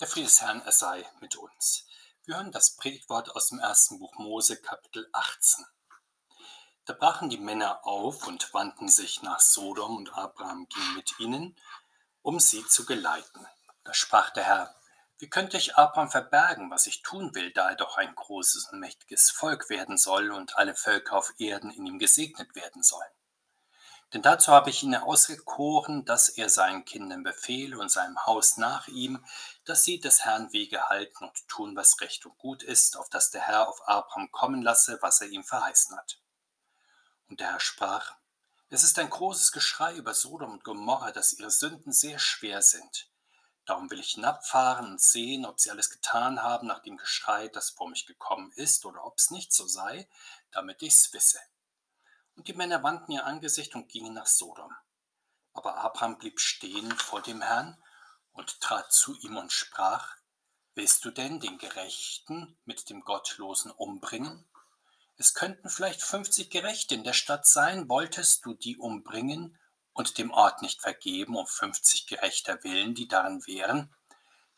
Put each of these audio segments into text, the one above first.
Der Friede des Herrn, er sei mit uns. Wir hören das Predigtwort aus dem ersten Buch Mose, Kapitel 18. Da brachen die Männer auf und wandten sich nach Sodom, und Abraham ging mit ihnen, um sie zu geleiten. Da sprach der Herr, wie könnte ich Abraham verbergen, was ich tun will, da er doch ein großes und mächtiges Volk werden soll und alle Völker auf Erden in ihm gesegnet werden sollen? Denn dazu habe ich ihn auserkoren, dass er seinen Kindern befehle und seinem Haus nach ihm, dass sie des Herrn Wege halten und tun, was recht und gut ist, auf dass der Herr auf Abraham kommen lasse, was er ihm verheißen hat. Und der Herr sprach, es ist ein großes Geschrei über Sodom und Gomorra, dass ihre Sünden sehr schwer sind. Darum will ich hinabfahren und sehen, ob sie alles getan haben nach dem Geschrei, das vor mich gekommen ist, oder ob es nicht so sei, damit ich's wisse. Und die Männer wandten ihr Angesicht und gingen nach Sodom. Aber Abraham blieb stehen vor dem Herrn und trat zu ihm und sprach, Willst du denn den Gerechten mit dem Gottlosen umbringen? Es könnten vielleicht fünfzig Gerechte in der Stadt sein, wolltest du die umbringen und dem Ort nicht vergeben um fünfzig gerechter Willen, die darin wären?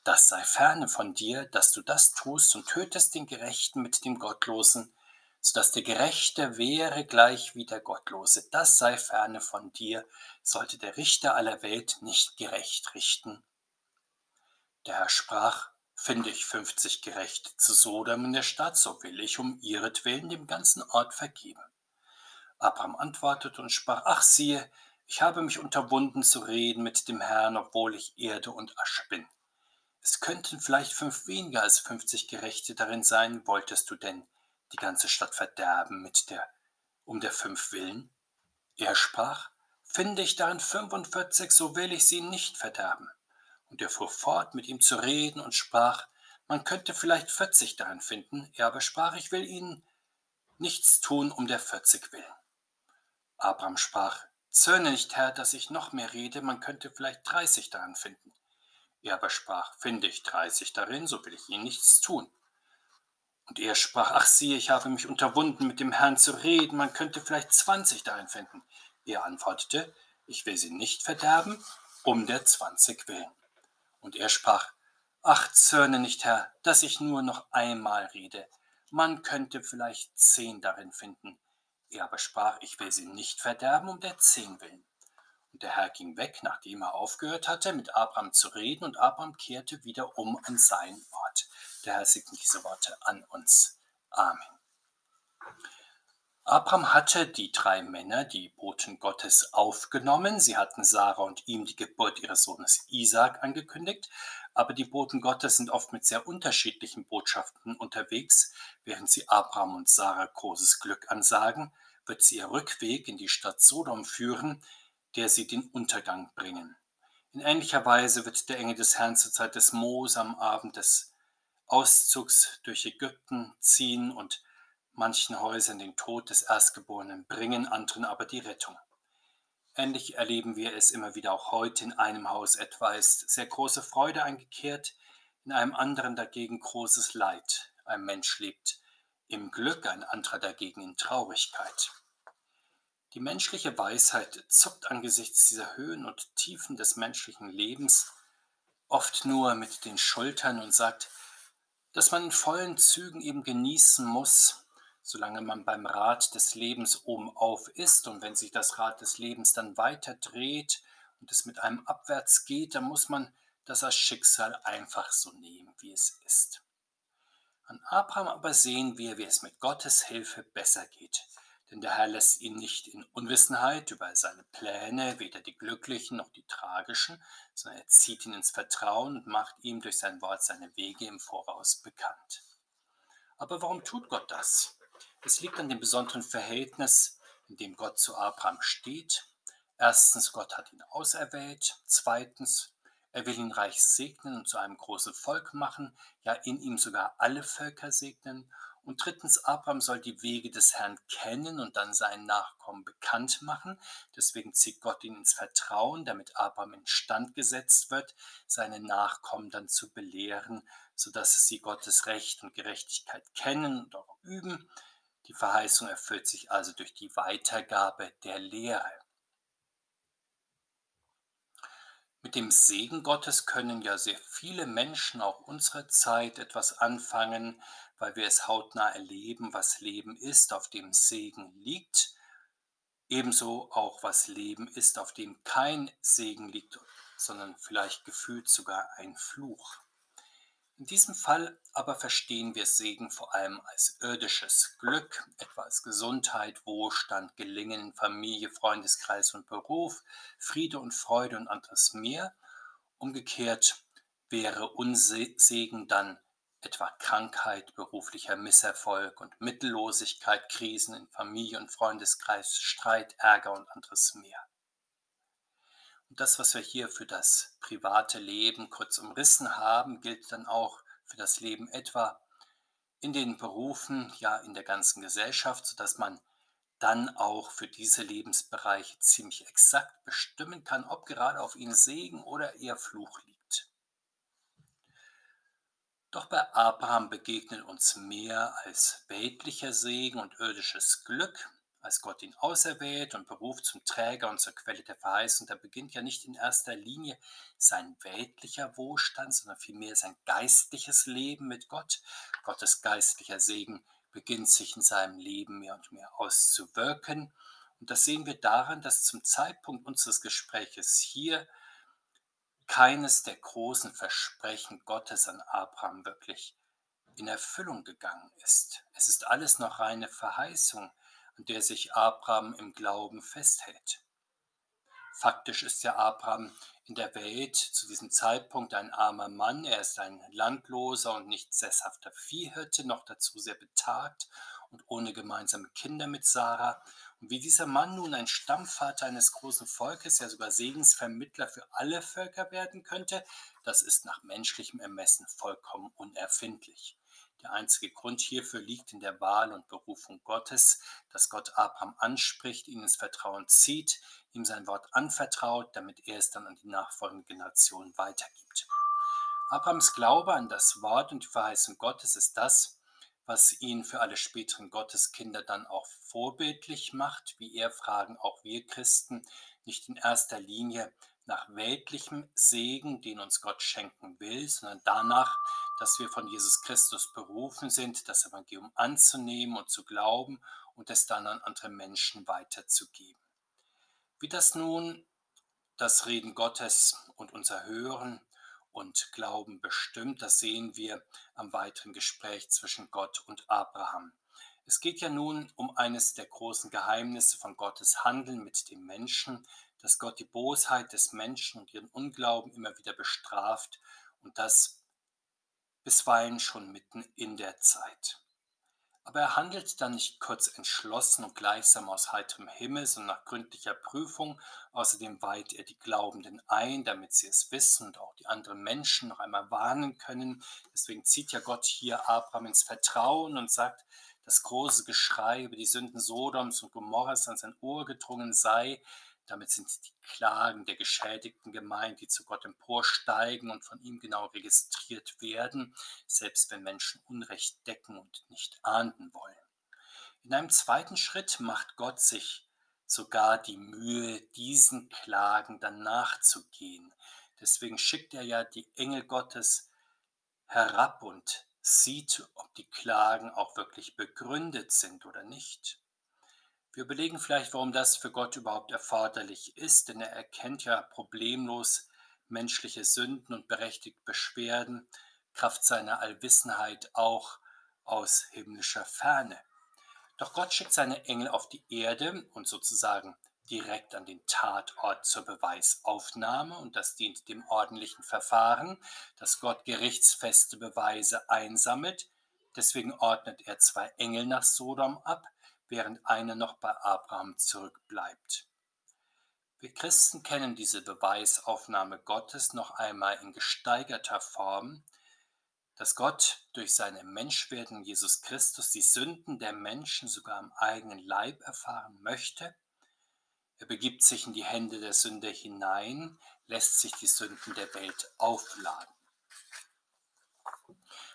Das sei ferne von dir, dass du das tust und tötest den Gerechten mit dem Gottlosen, so dass der Gerechte wäre gleich wie der Gottlose. Das sei ferne von dir, sollte der Richter aller Welt nicht gerecht richten. Der Herr sprach, finde ich fünfzig Gerechte zu Sodom in der Stadt, so will ich um ihretwillen dem ganzen Ort vergeben. Abraham antwortete und sprach, ach siehe, ich habe mich unterwunden zu reden mit dem Herrn, obwohl ich Erde und Asche bin. Es könnten vielleicht fünf weniger als fünfzig Gerechte darin sein, wolltest du denn die ganze Stadt verderben mit der, um der fünf willen? Er sprach, finde ich darin fünfundvierzig, so will ich sie nicht verderben. Und er fuhr fort, mit ihm zu reden und sprach, man könnte vielleicht vierzig darin finden, er aber sprach, ich will ihnen nichts tun um der vierzig willen. Abraham sprach, zürne nicht, Herr, dass ich noch mehr rede, man könnte vielleicht dreißig daran finden. Er aber sprach, finde ich dreißig darin, so will ich ihnen nichts tun. Und er sprach, ach siehe, ich habe mich unterwunden, mit dem Herrn zu reden, man könnte vielleicht zwanzig darin finden. Er antwortete, ich will sie nicht verderben, um der zwanzig willen. Und er sprach, ach zürne nicht, Herr, dass ich nur noch einmal rede, man könnte vielleicht zehn darin finden. Er aber sprach, ich will sie nicht verderben, um der zehn willen. Und der Herr ging weg, nachdem er aufgehört hatte, mit Abraham zu reden, und Abraham kehrte wieder um an seinen Ort. Der Herr segne diese Worte an uns. Amen. Abraham hatte die drei Männer, die Boten Gottes, aufgenommen. Sie hatten Sarah und ihm die Geburt ihres Sohnes Isaac angekündigt, aber die Boten Gottes sind oft mit sehr unterschiedlichen Botschaften unterwegs. Während sie Abraham und Sarah großes Glück ansagen, wird sie ihr Rückweg in die Stadt Sodom führen, der sie den Untergang bringen. In ähnlicher Weise wird der Engel des Herrn zur Zeit des Mose am Abend des Auszugs durch Ägypten ziehen und manchen Häusern den Tod des Erstgeborenen bringen, anderen aber die Rettung. Ähnlich erleben wir es immer wieder auch heute. In einem Haus etwa ist sehr große Freude eingekehrt, in einem anderen dagegen großes Leid. Ein Mensch lebt im Glück, ein anderer dagegen in Traurigkeit. Die menschliche Weisheit zuckt angesichts dieser Höhen und Tiefen des menschlichen Lebens oft nur mit den Schultern und sagt, dass man in vollen Zügen eben genießen muss, solange man beim Rad des Lebens oben auf ist und wenn sich das Rad des Lebens dann weiter dreht und es mit einem abwärts geht, dann muss man das als Schicksal einfach so nehmen, wie es ist. An Abraham aber sehen wir, wie es mit Gottes Hilfe besser geht. Denn der Herr lässt ihn nicht in Unwissenheit über seine Pläne, weder die glücklichen noch die tragischen, sondern er zieht ihn ins Vertrauen und macht ihm durch sein Wort seine Wege im Voraus bekannt. Aber warum tut Gott das? Es liegt an dem besonderen Verhältnis, in dem Gott zu Abraham steht. Erstens, Gott hat ihn auserwählt. Zweitens, er will ihn reich segnen und zu einem großen Volk machen, ja in ihm sogar alle Völker segnen. Und drittens, Abraham soll die Wege des Herrn kennen und dann seinen Nachkommen bekannt machen. Deswegen zieht Gott ihn ins Vertrauen, damit Abraham instand gesetzt wird, seine Nachkommen dann zu belehren, sodass sie Gottes Recht und Gerechtigkeit kennen und auch üben. Die Verheißung erfüllt sich also durch die Weitergabe der Lehre. Mit dem Segen Gottes können ja sehr viele Menschen auch unserer Zeit etwas anfangen, weil wir es hautnah erleben, was Leben ist, auf dem Segen liegt, ebenso auch was Leben ist, auf dem kein Segen liegt, sondern vielleicht gefühlt sogar ein Fluch. In diesem Fall aber verstehen wir Segen vor allem als irdisches Glück, etwa als Gesundheit, Wohlstand, Gelingen in Familie, Freundeskreis und Beruf, Friede und Freude und anderes mehr. Umgekehrt wäre Unsegen dann etwa Krankheit, beruflicher Misserfolg und Mittellosigkeit, Krisen in Familie und Freundeskreis, Streit, Ärger und anderes mehr. Und das, was wir hier für das private Leben kurz umrissen haben, gilt dann auch für das Leben etwa in den Berufen, ja in der ganzen Gesellschaft, sodass man dann auch für diese Lebensbereiche ziemlich exakt bestimmen kann, ob gerade auf ihnen Segen oder eher Fluch liegt. Doch bei Abraham begegnet uns mehr als weltlicher Segen und irdisches Glück, als Gott ihn auserwählt und beruft zum Träger und zur Quelle der Verheißung, da beginnt ja nicht in erster Linie sein weltlicher Wohlstand, sondern vielmehr sein geistliches Leben mit Gott. Gottes geistlicher Segen beginnt sich in seinem Leben mehr und mehr auszuwirken. Und das sehen wir daran, dass zum Zeitpunkt unseres Gespräches hier keines der großen Versprechen Gottes an Abraham wirklich in Erfüllung gegangen ist. Es ist alles noch reine Verheißung der sich Abraham im Glauben festhält. Faktisch ist ja Abraham in der Welt zu diesem Zeitpunkt ein armer Mann. Er ist ein landloser und nicht sesshafter Viehhirte, noch dazu sehr betagt und ohne gemeinsame Kinder mit Sarah. Und wie dieser Mann nun ein Stammvater eines großen Volkes, ja sogar Segensvermittler für alle Völker werden könnte, das ist nach menschlichem Ermessen vollkommen unerfindlich. Der einzige Grund hierfür liegt in der Wahl und Berufung Gottes, dass Gott Abraham anspricht, ihn ins Vertrauen zieht, ihm sein Wort anvertraut, damit er es dann an die nachfolgende Generation weitergibt. Abrahams Glaube an das Wort und die Verheißung Gottes ist das, was ihn für alle späteren Gotteskinder dann auch vorbildlich macht. Wie er fragen auch wir Christen nicht in erster Linie nach weltlichem Segen, den uns Gott schenken will, sondern danach, dass wir von Jesus Christus berufen sind, das Evangelium anzunehmen und zu glauben und es dann an andere Menschen weiterzugeben. Wie das nun das Reden Gottes und unser Hören und Glauben bestimmt, das sehen wir am weiteren Gespräch zwischen Gott und Abraham. Es geht ja nun um eines der großen Geheimnisse von Gottes Handeln mit dem Menschen, dass Gott die Bosheit des Menschen und ihren Unglauben immer wieder bestraft und das bisweilen schon mitten in der Zeit. Aber er handelt dann nicht kurz entschlossen und gleichsam aus heiterem Himmel, sondern nach gründlicher Prüfung. Außerdem weiht er die Glaubenden ein, damit sie es wissen und auch die anderen Menschen noch einmal warnen können. Deswegen zieht ja Gott hier Abraham ins Vertrauen und sagt, das große Geschrei über die Sünden Sodoms und Gomorras an sein Ohr gedrungen sei, damit sind die Klagen der Geschädigten gemeint, die zu Gott emporsteigen und von ihm genau registriert werden, selbst wenn Menschen Unrecht decken und nicht ahnden wollen. In einem zweiten Schritt macht Gott sich sogar die Mühe, diesen Klagen dann nachzugehen. Deswegen schickt er ja die Engel Gottes herab und sieht, ob die Klagen auch wirklich begründet sind oder nicht. Wir überlegen vielleicht, warum das für Gott überhaupt erforderlich ist, denn er erkennt ja problemlos menschliche Sünden und berechtigt Beschwerden, Kraft seiner Allwissenheit auch aus himmlischer Ferne. Doch Gott schickt seine Engel auf die Erde und sozusagen direkt an den Tatort zur Beweisaufnahme und das dient dem ordentlichen Verfahren, dass Gott gerichtsfeste Beweise einsammelt. Deswegen ordnet er zwei Engel nach Sodom ab, während einer noch bei Abraham zurückbleibt. Wir Christen kennen diese Beweisaufnahme Gottes noch einmal in gesteigerter Form, dass Gott durch seine Menschwerdung Jesus Christus die Sünden der Menschen sogar am eigenen Leib erfahren möchte. Er begibt sich in die Hände der Sünder hinein, lässt sich die Sünden der Welt aufladen.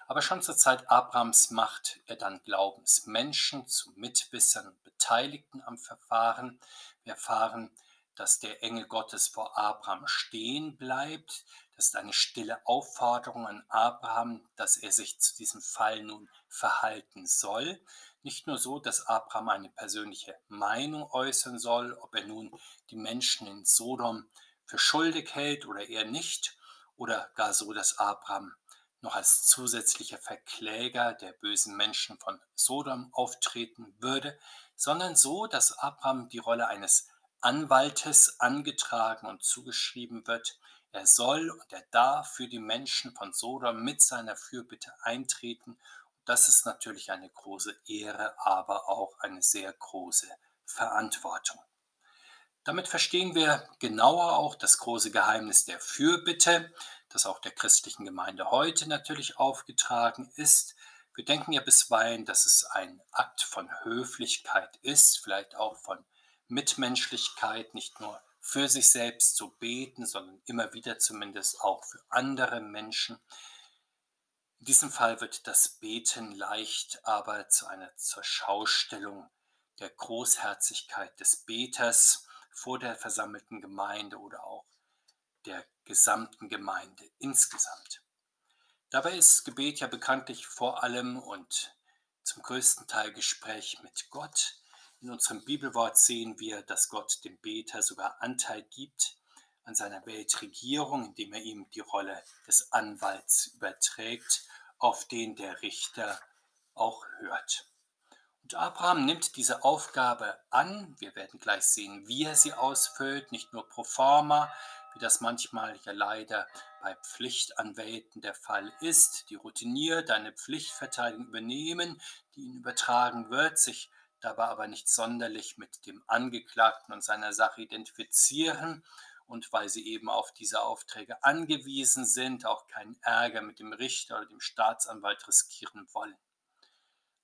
Aber schon zur Zeit Abrahams macht er dann Glaubensmenschen zu Mitwissern und Beteiligten am Verfahren. Wir erfahren, dass der Engel Gottes vor Abraham stehen bleibt. Das ist eine stille Aufforderung an Abraham, dass er sich zu diesem Fall nun verhalten soll. Nicht nur so, dass Abraham eine persönliche Meinung äußern soll, ob er nun die Menschen in Sodom für schuldig hält oder eher nicht, oder gar so, dass Abraham noch als zusätzlicher Verkläger der bösen Menschen von Sodom auftreten würde, sondern so, dass Abraham die Rolle eines Anwaltes angetragen und zugeschrieben wird. Er soll und er darf für die Menschen von Sodom mit seiner Fürbitte eintreten. Das ist natürlich eine große Ehre, aber auch eine sehr große Verantwortung. Damit verstehen wir genauer auch das große Geheimnis der Fürbitte, das auch der christlichen Gemeinde heute natürlich aufgetragen ist. Wir denken ja bisweilen, dass es ein Akt von Höflichkeit ist, vielleicht auch von Mitmenschlichkeit, nicht nur für sich selbst zu beten, sondern immer wieder zumindest auch für andere Menschen. In diesem Fall wird das Beten leicht aber zu einer Zurschaustellung der Großherzigkeit des Beters vor der versammelten Gemeinde oder auch der gesamten Gemeinde insgesamt. Dabei ist Gebet ja bekanntlich vor allem und zum größten Teil Gespräch mit Gott. In unserem Bibelwort sehen wir, dass Gott dem Beter sogar Anteil gibt an seiner Weltregierung, indem er ihm die Rolle des Anwalts überträgt, auf den der Richter auch hört. Und Abraham nimmt diese Aufgabe an. Wir werden gleich sehen, wie er sie ausfüllt, nicht nur pro forma, wie das manchmal ja leider bei Pflichtanwälten der Fall ist, die routiniert eine Pflichtverteidigung übernehmen, die ihnen übertragen wird, sich dabei aber nicht sonderlich mit dem Angeklagten und seiner Sache identifizieren und weil sie eben auf diese Aufträge angewiesen sind, auch keinen Ärger mit dem Richter oder dem Staatsanwalt riskieren wollen.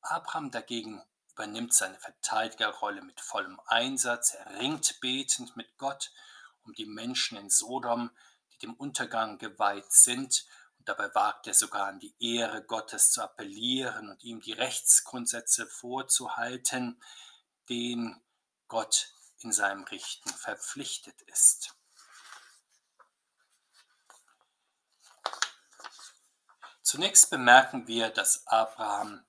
Abraham dagegen übernimmt seine Verteidigerrolle mit vollem Einsatz, er ringt betend mit Gott um die Menschen in Sodom, die dem Untergang geweiht sind, und dabei wagt er sogar an die Ehre Gottes zu appellieren und ihm die Rechtsgrundsätze vorzuhalten, denen Gott in seinem Richten verpflichtet ist. Zunächst bemerken wir, dass Abraham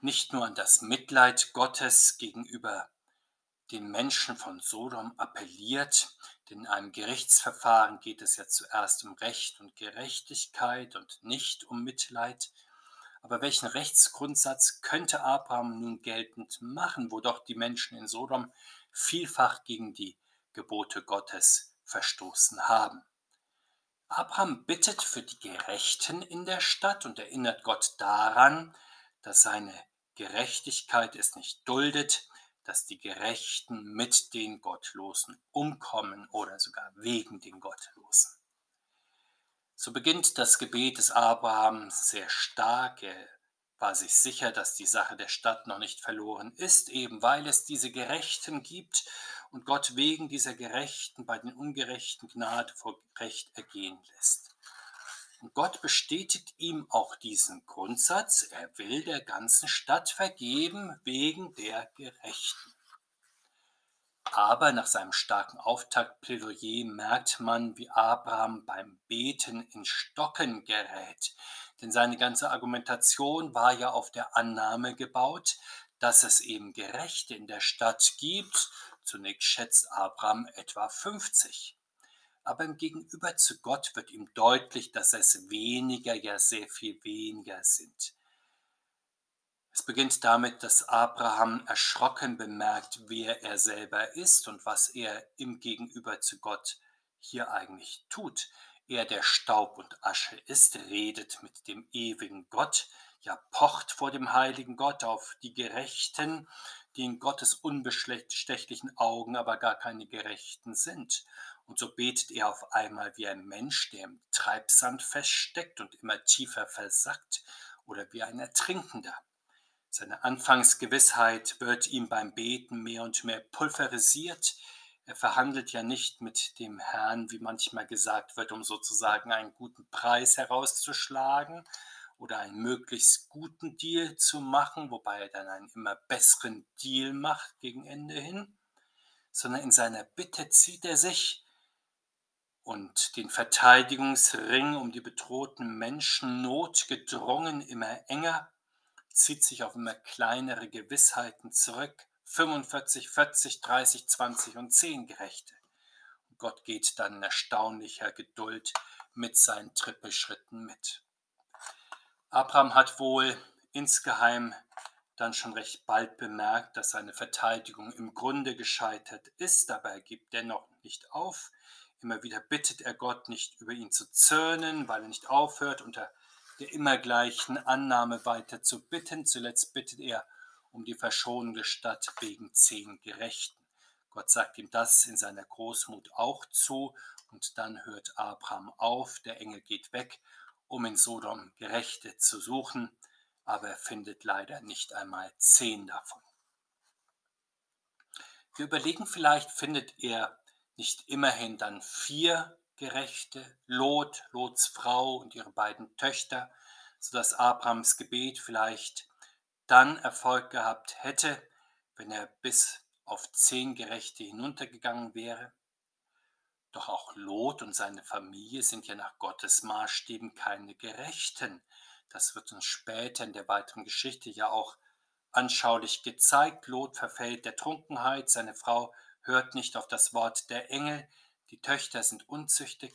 nicht nur an das Mitleid Gottes gegenüber den Menschen von Sodom appelliert, denn in einem Gerichtsverfahren geht es ja zuerst um Recht und Gerechtigkeit und nicht um Mitleid. Aber welchen Rechtsgrundsatz könnte Abraham nun geltend machen, wo doch die Menschen in Sodom vielfach gegen die Gebote Gottes verstoßen haben? Abraham bittet für die Gerechten in der Stadt und erinnert Gott daran, dass seine Gerechtigkeit es nicht duldet, dass die Gerechten mit den Gottlosen umkommen oder sogar wegen den Gottlosen. So beginnt das Gebet des Abraham sehr stark. Er war sich sicher, dass die Sache der Stadt noch nicht verloren ist, eben weil es diese Gerechten gibt und Gott wegen dieser Gerechten bei den Ungerechten Gnade vor Recht ergehen lässt. Gott bestätigt ihm auch diesen Grundsatz, er will der ganzen Stadt vergeben wegen der Gerechten. Aber nach seinem starken Auftaktplädoyer merkt man, wie Abraham beim Beten in Stocken gerät. Denn seine ganze Argumentation war ja auf der Annahme gebaut, dass es eben Gerechte in der Stadt gibt. Zunächst schätzt Abraham etwa 50 aber im Gegenüber zu Gott wird ihm deutlich, dass es weniger, ja sehr viel weniger sind. Es beginnt damit, dass Abraham erschrocken bemerkt, wer er selber ist und was er im Gegenüber zu Gott hier eigentlich tut. Er, der Staub und Asche ist, redet mit dem ewigen Gott, ja pocht vor dem heiligen Gott auf die Gerechten, die in Gottes unbestechlichen Augen aber gar keine Gerechten sind. Und so betet er auf einmal wie ein Mensch, der im Treibsand feststeckt und immer tiefer versackt, oder wie ein Ertrinkender. Seine Anfangsgewissheit wird ihm beim Beten mehr und mehr pulverisiert. Er verhandelt ja nicht mit dem Herrn, wie manchmal gesagt wird, um sozusagen einen guten Preis herauszuschlagen oder einen möglichst guten Deal zu machen, wobei er dann einen immer besseren Deal macht gegen Ende hin sondern in seiner Bitte zieht er sich und den Verteidigungsring um die bedrohten Menschen notgedrungen immer enger, zieht sich auf immer kleinere Gewissheiten zurück, 45, 40, 30, 20 und 10 Gerechte. Und Gott geht dann in erstaunlicher Geduld mit seinen Trippelschritten mit. Abraham hat wohl insgeheim dann schon recht bald bemerkt, dass seine Verteidigung im Grunde gescheitert ist, aber er gibt dennoch nicht auf. Immer wieder bittet er Gott, nicht über ihn zu zürnen, weil er nicht aufhört, unter der immer gleichen Annahme weiter zu bitten. Zuletzt bittet er um die Verschonung der Stadt wegen zehn Gerechten. Gott sagt ihm das in seiner Großmut auch zu und dann hört Abraham auf, der Engel geht weg, um in Sodom Gerechte zu suchen, aber er findet leider nicht einmal zehn davon. Wir überlegen vielleicht, findet er nicht immerhin dann vier Gerechte, Lot, Lots Frau und ihre beiden Töchter, sodass Abrahams Gebet vielleicht dann Erfolg gehabt hätte, wenn er bis auf zehn Gerechte hinuntergegangen wäre. Doch auch Lot und seine Familie sind ja nach Gottes Maßstäben keine Gerechten. Das wird uns später in der weiteren Geschichte ja auch anschaulich gezeigt. Lot verfällt der Trunkenheit, seine Frau hört nicht auf das Wort der Engel, die Töchter sind unzüchtig.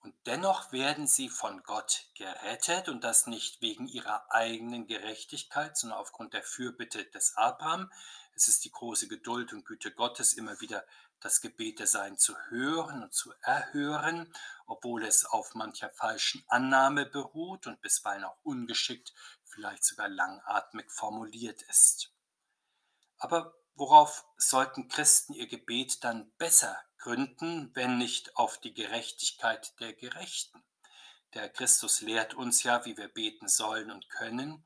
Und dennoch werden sie von Gott gerettet und das nicht wegen ihrer eigenen Gerechtigkeit, sondern aufgrund der Fürbitte des Abraham. Es ist die große Geduld und Güte Gottes, immer wieder das Gebet der Sein zu hören und zu erhören, obwohl es auf mancher falschen Annahme beruht und bisweilen auch ungeschickt, vielleicht sogar langatmig formuliert ist. Aber Worauf sollten Christen ihr Gebet dann besser gründen, wenn nicht auf die Gerechtigkeit der Gerechten? Der Christus lehrt uns ja, wie wir beten sollen und können.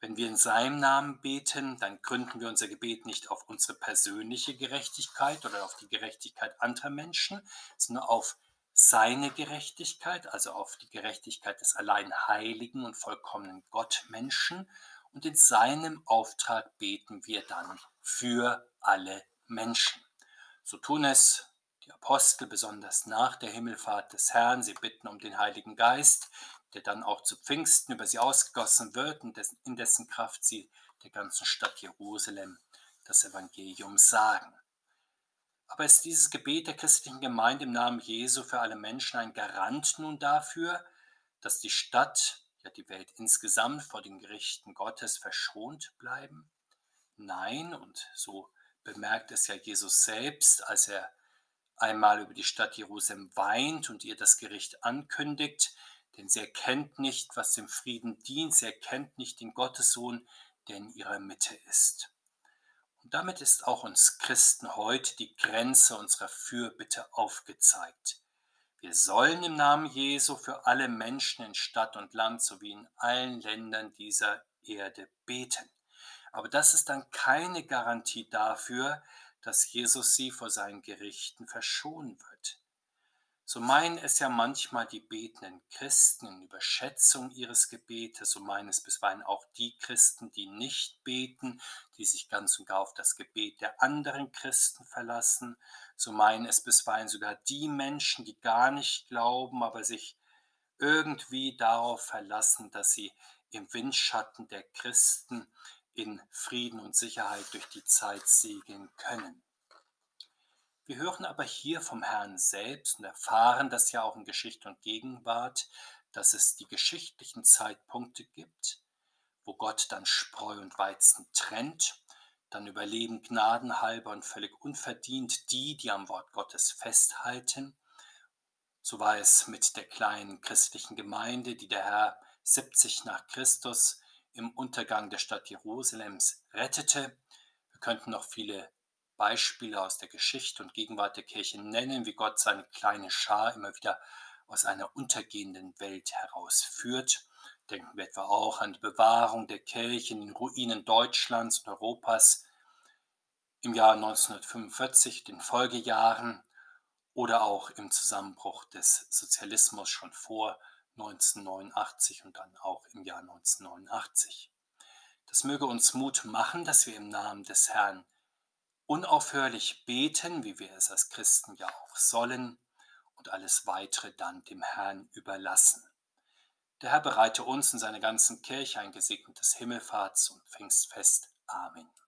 Wenn wir in seinem Namen beten, dann gründen wir unser Gebet nicht auf unsere persönliche Gerechtigkeit oder auf die Gerechtigkeit anderer Menschen, sondern auf seine Gerechtigkeit, also auf die Gerechtigkeit des allein heiligen und vollkommenen Gottmenschen und in seinem Auftrag beten wir dann für alle Menschen. So tun es die Apostel besonders nach der Himmelfahrt des Herrn. Sie bitten um den Heiligen Geist, der dann auch zu Pfingsten über sie ausgegossen wird und in dessen Kraft sie der ganzen Stadt Jerusalem das Evangelium sagen. Aber ist dieses Gebet der christlichen Gemeinde im Namen Jesu für alle Menschen ein Garant nun dafür, dass die Stadt ja die Welt insgesamt vor den Gerichten Gottes verschont bleiben? Nein, und so bemerkt es ja Jesus selbst, als er einmal über die Stadt Jerusalem weint und ihr das Gericht ankündigt, denn sie erkennt nicht, was dem Frieden dient, sie erkennt nicht den Gottessohn, der in ihrer Mitte ist. Und damit ist auch uns Christen heute die Grenze unserer Fürbitte aufgezeigt. Wir sollen im Namen Jesu für alle Menschen in Stadt und Land sowie in allen Ländern dieser Erde beten. Aber das ist dann keine Garantie dafür, dass Jesus sie vor seinen Gerichten verschonen wird. So meinen es ja manchmal die betenden Christen in Überschätzung ihres Gebetes, so meinen es bisweilen auch die Christen, die nicht beten, die sich ganz und gar auf das Gebet der anderen Christen verlassen, so meinen es bisweilen sogar die Menschen, die gar nicht glauben, aber sich irgendwie darauf verlassen, dass sie im Windschatten der Christen in Frieden und Sicherheit durch die Zeit segeln können. Wir hören aber hier vom Herrn selbst und erfahren das ja auch in Geschichte und Gegenwart, dass es die geschichtlichen Zeitpunkte gibt, wo Gott dann Spreu und Weizen trennt, dann überleben gnadenhalber und völlig unverdient die, die am Wort Gottes festhalten. So war es mit der kleinen christlichen Gemeinde, die der Herr 70 nach Christus im Untergang der Stadt Jerusalems rettete. Wir könnten noch viele Beispiele aus der Geschichte und Gegenwart der Kirche nennen, wie Gott seine kleine Schar immer wieder aus einer untergehenden Welt herausführt. Denken wir etwa auch an die Bewahrung der Kirche in den Ruinen Deutschlands und Europas im Jahr 1945, den Folgejahren oder auch im Zusammenbruch des Sozialismus schon vor 1989 und dann auch im Jahr 1989. Das möge uns Mut machen, dass wir im Namen des Herrn unaufhörlich beten, wie wir es als Christen ja auch sollen, und alles weitere dann dem Herrn überlassen. Der Herr bereite uns und seine ganzen Kirche ein gesegnetes Himmelfahrts- und Pfingstfest. Amen.